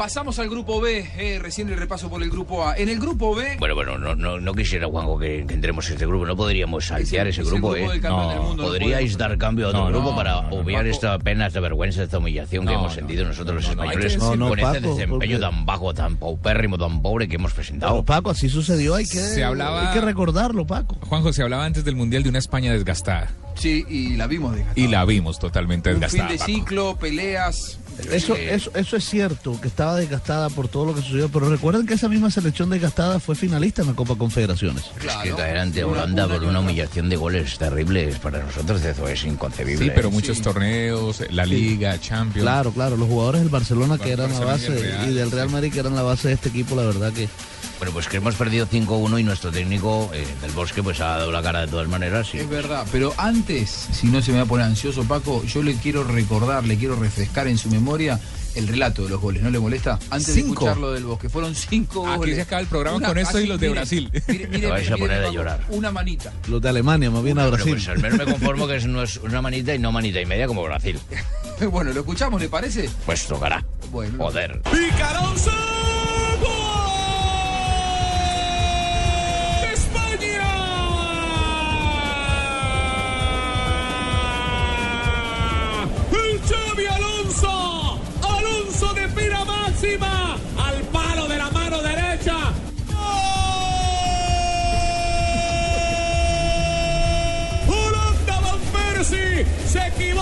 Pasamos al grupo B, eh, recién el repaso por el grupo A. En el grupo B, Bueno, bueno, no, no, no quisiera, Juanjo, que, que entremos en este grupo. No podríamos saltear Es el- ese es el grupo, grupo ¿eh? del No, mundo, podríais dar cambio a otro No, grupo no, para no, no, obviar Paco. esta penas de vergüenza, esta humillación que hemos no, sentido nosotros los españoles decirlo. No, no, con este Paco, desempeño porque- tan bajo, tan paupérrimo, tan pobre que hemos presentado. Pero, Paco, así sucedió, hay que, Se hablaba- hay que recordarlo, Paco. Juanjo, se hablaba antes del Mundial de una España desgastada. sí, y la vimos desgastada. Y la vimos totalmente Un fin desgastada. de Paco. ciclo, peleas. Eso, eso, eso es cierto, que estaba desgastada por todo lo que sucedió, pero recuerden que esa misma selección desgastada fue finalista en la Copa Confederaciones. Es que Claro. caer ante Holanda una por una humillación de goles terribles para nosotros, eso es inconcebible. Sí, pero muchos Sí. torneos, la Liga, Champions. Claro, claro, los jugadores del Barcelona que eran la y base Real, y del Real Madrid que eran la base de este equipo, la verdad que Bueno, pues que hemos perdido 5-1 y nuestro técnico eh, del Bosque pues ha dado la cara de todas maneras. y- Es verdad, pero antes, si no se me va a poner ansioso, Paco, yo le quiero recordar, le quiero refrescar en su memoria el relato de los goles, ¿no le molesta? Antes de Cinco. escuchar lo del bosque, fueron cinco Aquí goles. se acaba el programa con esto y los de Brasil. Mire, mire, vais a mire, poner a Paco, llorar. Una manita. los de Alemania, más bien a Brasil. pues al menos me conformo que es, no es una manita y no manita y media como Brasil. Bueno, ¿lo escuchamos, le parece? Pues tocará. Bueno. Joder.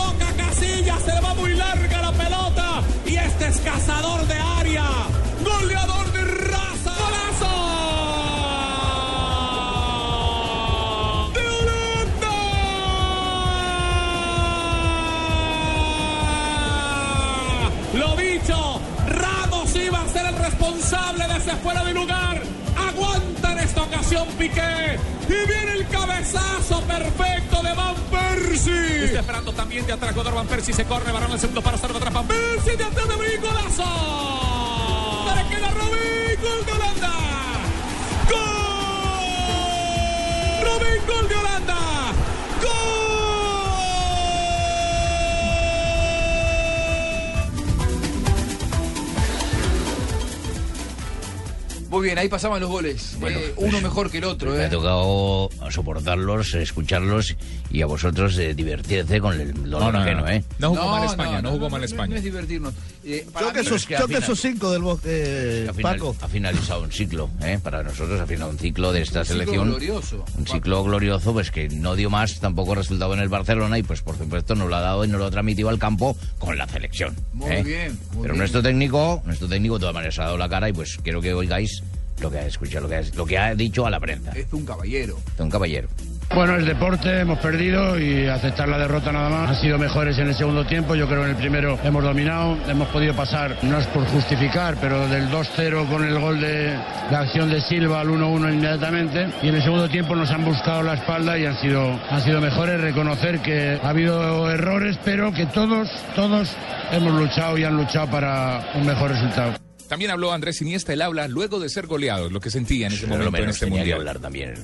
Se equivoca Casillas. Se le va muy larga la pelota. Y este es cazador de área. Goleador de raza. ¡Golazo! ¡De Holanda! Lo dicho, Ramos iba a ser el responsable de ese fuera de lugar. Aguanta ocasión Piqué. Y viene el cabezazo perfecto de Van Persie. Está esperando también de atrás jugador Van Persie. Se corre, varón el segundo para salvar atrás. Van Persie de atrás de Brin, golazo. Para que la Robin, gol de Holanda. ¡Gol! Robin, gol de Holanda. Muy bien, ahí pasaban los goles. Bueno, Eh, pues, uno mejor que el otro, Me ha ¿eh? tocado soportarlos, escucharlos y a vosotros eh, divertirse con el dolor ajeno, ¿eh? No jugó mal España, no, jugó mal No, España. es divertirnos. Eh, Choque esos, es que al choque final- esos cinco del Bosque, eh, Ha, final- Paco. ha finalizado un ciclo, ¿eh? Para nosotros ha finalizado un ciclo de esta Un ciclo selección. glorioso. Un ciclo glorioso, pues que no dio más tampoco resultado en el Barcelona y pues por supuesto nos lo ha dado y nos lo ha transmitido al campo con la selección. Muy ¿eh? bien, muy Pero bien. nuestro técnico, nuestro técnico de todas maneras ha dado la cara y pues quiero que oigáis lo que ha escuchado, lo que ha, lo que ha dicho a la prensa. Es un caballero. De un caballero. Bueno, es deporte, hemos perdido y aceptar la derrota nada más. Han sido mejores en el segundo tiempo, yo creo que en el primero hemos dominado, hemos podido pasar, no es por justificar, pero del 2-0 con el gol de la acción de Silva al 1-1 inmediatamente y en el segundo tiempo nos han buscado la espalda y han sido, han sido mejores. Reconocer que ha habido errores, pero que todos, todos hemos luchado y han luchado para un mejor resultado. También habló Andrés Iniesta, el habla luego de ser goleados, lo que sentía en ese momento en este que mundial. hablar también.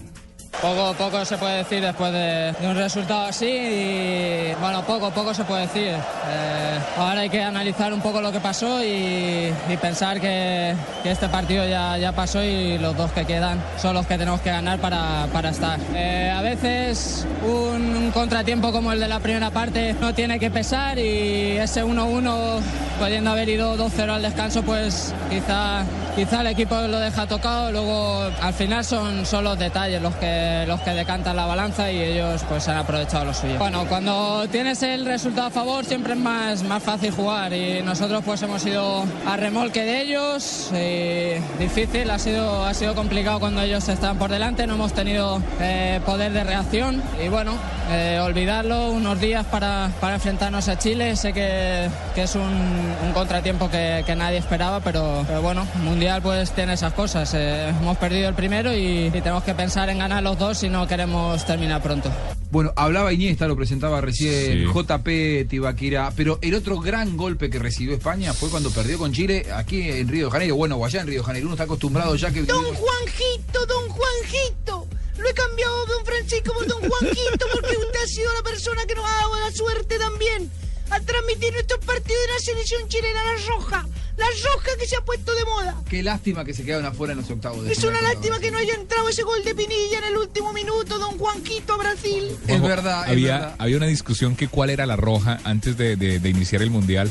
Poco, poco se puede decir después de, un resultado así y bueno, poco, poco se puede decir. Eh, ahora hay que analizar un poco lo que pasó y, pensar que, que este partido ya, ya pasó y los dos que quedan son los que tenemos que ganar para, para estar. Eh, a veces un, un contratiempo como el de la primera parte no tiene que pesar y ese 1-1 pudiendo haber ido 2-0 al descanso pues quizá, quizá el equipo lo deja tocado, luego al final son, son los detalles los que, los que decantan la balanza y ellos pues han aprovechado lo suyo. Bueno, cuando tienes el resultado a favor siempre es más, más fácil jugar y nosotros pues hemos ido a remolque de ellos, y difícil, ha sido, ha sido complicado cuando ellos están por delante, no hemos tenido eh, poder de reacción y bueno, eh, olvidarlo unos días para, para enfrentarnos a Chile, sé que, que es un, un contratiempo que, que nadie esperaba, pero, pero bueno, Mundial pues tiene esas cosas, eh, hemos perdido el primero y, y tenemos que pensar en ganar los dos si no queremos terminar pronto. Bueno, hablaba Iniesta, lo presentaba recién Sí. JP Tibaquira, pero el otro gran golpe que recibió España fue cuando perdió con Chile aquí en Río de Janeiro, bueno, o allá en Río de Janeiro, uno está acostumbrado ya que... Don Juanjito, don Juanjito. Lo he cambiado don Francisco por don Juanjito porque usted ha sido la persona que nos ha dado la suerte también a transmitir nuestros partidos de la selección chilena, la roja, La roja que se ha puesto de moda. Qué lástima que se quedaron afuera en los octavos de Es una lástima que no haya entrado ese gol de Pinilla en el último minuto, don Juanquito a Brasil. Es verdad, es había, verdad. había una discusión que cuál era la roja antes de, de- de iniciar el mundial.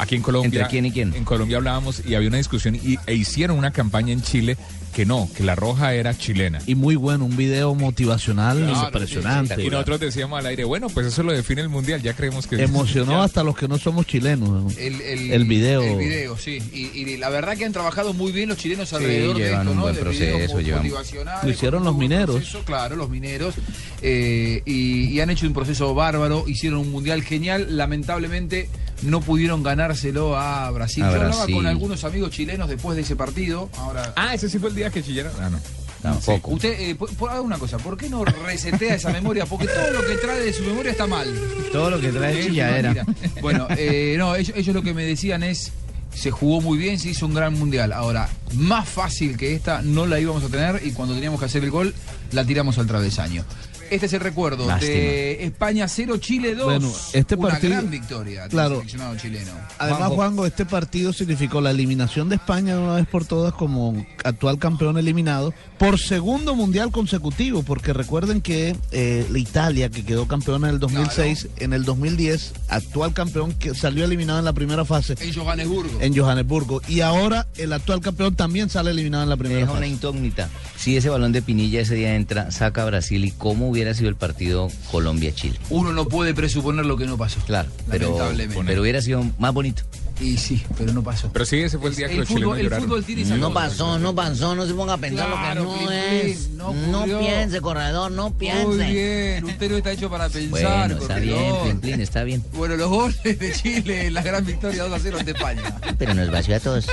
Aquí en Colombia. ¿Entre quién y quién? En Colombia hablábamos y había una discusión y, e hicieron una campaña en Chile que no, que la roja era chilena. Y muy bueno, un video motivacional Claro, impresionante. Y nosotros decíamos al aire, bueno, pues eso lo define el mundial, ya creemos que. Emocionó hasta los que no somos chilenos. El, El video. El video, sí. Y, y la verdad que han trabajado muy bien los chilenos alrededor de llevan esto, un ¿no? buen De proceso, videos mo- llevan- motivacionales, Lo hicieron los mineros. proceso, claro, los mineros. eh, y, y han hecho un proceso bárbaro, hicieron un mundial genial. Lamentablemente no pudieron ganárselo a Brasil. A Yo hablaba Brasil. con algunos amigos chilenos después de ese partido. Ahora. Ah, ese sí fue el día que chillaron. Ah, no. Tampoco. Usted, eh, por, por- haga una cosa, ¿por qué no resetea esa memoria? Porque todo lo que trae de su memoria está mal. Todo lo que trae Es chilladera. Bueno, eh, no, ellos, ellos lo que me decían es, se jugó muy bien, se hizo un gran mundial. Ahora, más fácil que esta no la íbamos a tener y cuando teníamos que hacer el gol, la tiramos al travesaño. Este es el recuerdo de España 0, Chile 2. Bueno, este una partido- gran victoria del claro. seleccionado chileno. Además, Juanjo, este partido significó la eliminación de España de una vez por todas como actual campeón eliminado por segundo mundial consecutivo, porque recuerden que eh, la Italia, que quedó campeona en el 2006, en el 2010, actual campeón que salió eliminado en la primera fase En Johannesburgo. en Johannesburgo, y ahora el actual campeón también sale eliminado en la Me primera deja una fase. incógnita. Si ese balón de Pinilla ese día entra, saca a Brasil y cómo hubiera sido el partido Colombia-Chile. Uno no puede presuponer lo que no pasó. Claro, pero, Lamentablemente. pero hubiera sido más bonito. Y sí, pero no pasó. Pero sí, ese fue el día que el los fútbol, chilenos el lloraron. fútbol tiene No pasó, no pasó, no se ponga a pensar Claro, lo que no Plin, es. Plin, no No, piense, corredor, no piense. Muy bien, usted no está hecho para pensar. Bueno, está bien. Plin, Plin, está bien. Bueno, los goles de Chile, la gran victoria 2 a 0 ante España. Pero nos vació a todos.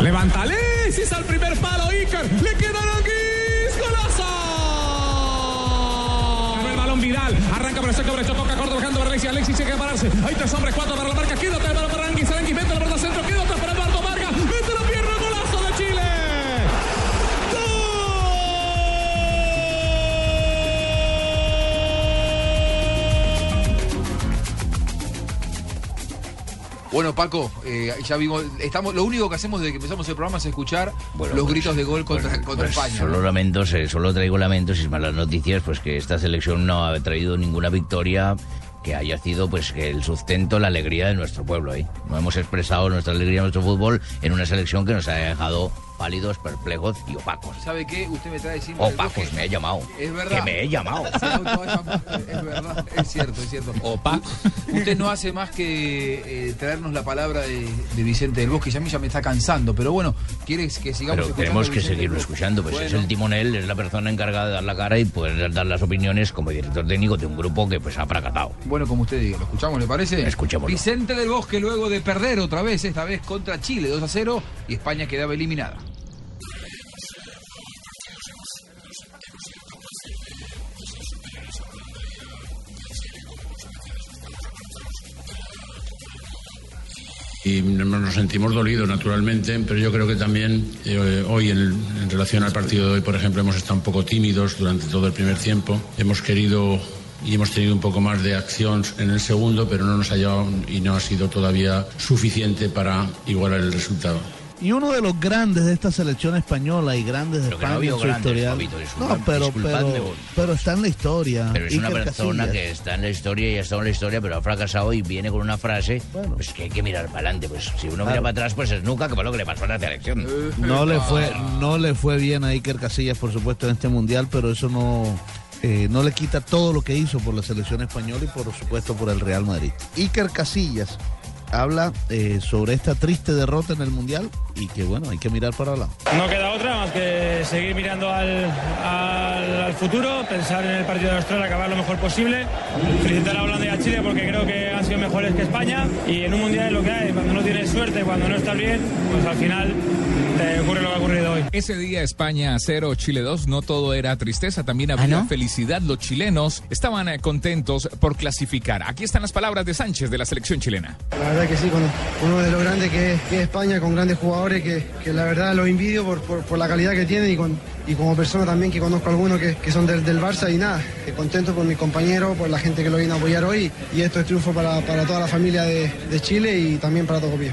Levanta Alexis al primer palo, Iker. Le queda Aranguis. Arranca por el sector. Toca corto bajando para Alexis. Alexis tiene que pararse. Hay tres hombres, cuatro para la marca. Quédate para Aranguis. Aranguis mete la pelota centro. Quédate para Bueno, Paco, eh, ya vimos, estamos, lo único que hacemos desde que empezamos el programa es escuchar Bueno, los pues, gritos de gol contra, bueno, contra pues, España. Solo ¿no? lamentos, eh, solo traigo lamentos y malas noticias, pues que esta selección no ha traído ninguna victoria que haya sido pues que el sustento, la alegría de nuestro pueblo ahí. No hemos expresado nuestra alegría en nuestro fútbol en una selección que nos ha dejado pálidos, perplejos y opacos. ¿Sabe qué? Usted me trae siempre. Opacos, me he llamado. Es verdad. Que me he llamado. Es verdad, es cierto, es cierto. Opa. Usted no hace más que eh, traernos la palabra de, de Vicente del Bosque, y a mí ya me está cansando, pero bueno, ¿quieres que sigamos Pero tenemos que seguirlo escuchando, pues es el timonel, es la persona encargada de dar la cara y poder dar las opiniones como director técnico de un grupo que pues ha fracasado. Bueno, como usted diga, ¿lo escuchamos, le parece? Escuchémoslo. Vicente del Bosque luego de perder otra vez, esta vez contra Chile 2 a 0 y España quedaba eliminada. Y nos sentimos dolidos, naturalmente, pero yo creo que también eh, hoy, en, en relación al partido de hoy, por ejemplo, hemos estado un poco tímidos durante todo el primer tiempo. Hemos querido y hemos tenido un poco más de acción en el segundo, pero no nos ha llevado y no ha sido todavía suficiente para igualar el resultado. Y uno de los grandes de esta selección española y grandes de Pero que no España en su es No, una- pero, pero, pero está en la historia. Pero es una Iker persona Casillas. que está en la historia y ha estado en la historia, pero ha fracasado y viene con una frase Bueno. pues que hay que mirar para adelante. Pues si uno mira para atrás, pues es nunca que fue lo que le pasó a la selección. No le fue, no le fue bien a Iker Casillas, por supuesto, en este mundial, pero eso no, eh, no le quita todo lo que hizo por la selección española y por supuesto por el Real Madrid. Iker Casillas habla eh, sobre esta triste derrota en el mundial y que bueno, hay que mirar para adelante. No queda otra más que seguir mirando al, al- al futuro, pensar en el partido de Australia, acabar lo mejor posible. Felicitar a Holanda y a Chile porque creo que han sido mejores que España. Y en un mundial es lo que hay, cuando no tienes suerte, cuando no estás bien, pues al final te ocurre lo que ha ocurrido hoy. Ese día España 0, Chile 2, no todo era tristeza, también había ¿Ah, no? felicidad. Los chilenos estaban eh, contentos por clasificar. Aquí están las palabras de Sánchez de la selección chilena. La verdad que sí, con uno de los grandes que es, España, con grandes jugadores que, la verdad los envidio por, la calidad que tienen y, como persona también que conozco algunos que, son del, Barça y nada, contento por mis compañeros, por la gente que lo viene a apoyar hoy y esto es triunfo para, toda la familia de, de Chile y también para Tocopilla.